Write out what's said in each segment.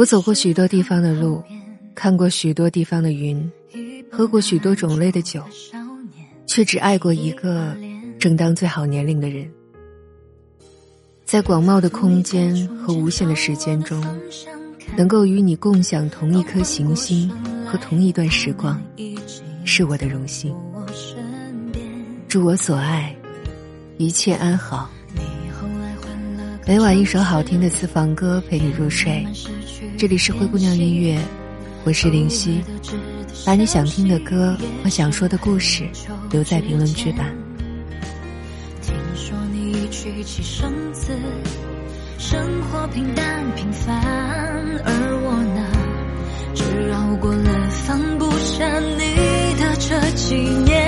我走过许多地方的路，看过许多地方的云，喝过许多种类的酒，却只爱过一个正当最好年龄的人。在广袤的空间和无限的时间中，能够与你共享同一颗行星和同一段时光，是我的荣幸。祝我所爱一切安好。每晚一首好听的私房歌陪你入睡，这里是灰姑娘音乐，我是林夕，把你想听的歌和想说的故事留在评论区吧。听说你娶妻生子，生活平淡平凡，而我呢，只熬过了放不下你的这几年。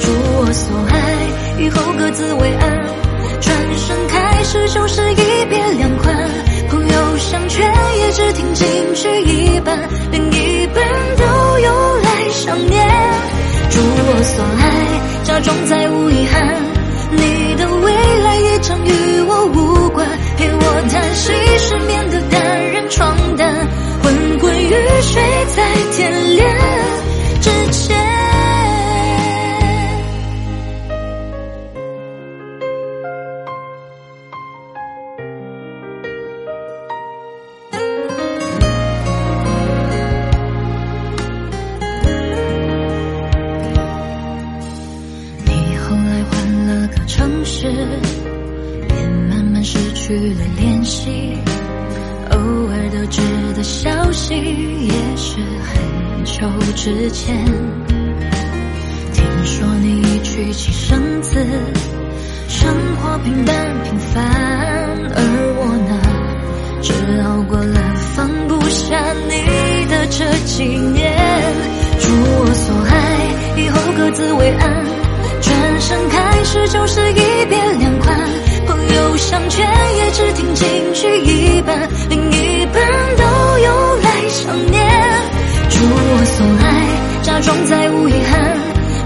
祝我所爱以后各自为安。转身开始就是一别两宽，朋友相劝也只听进去一半，另一半都用来想念。祝我所爱假装再无遗憾，你去了联系，偶尔得知的消息也是很久之前。听说你娶妻生子，生活平淡平凡，只听进去一半，另一半都用来想念。祝我所爱假装再无遗憾，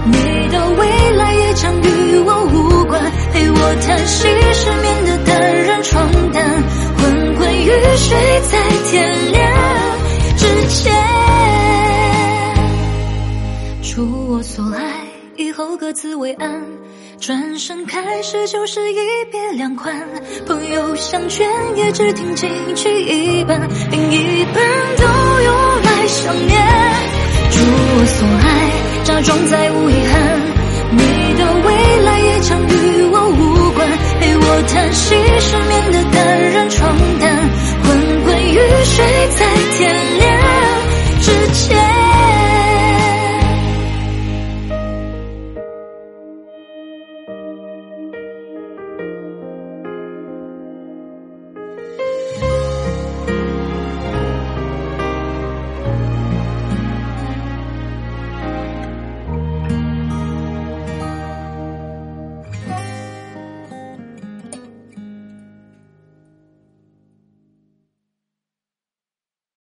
你的未来也将与我无关，陪我叹息失眠的单人床单，昏昏欲睡在天亮之前。祝我所爱。以后各自为安，转身开始就是一别两宽。朋友相劝也只听进去一半，另一半都用来想念。祝我所爱假装再无遗憾，你的未来也将与我无关，陪我叹息失眠的。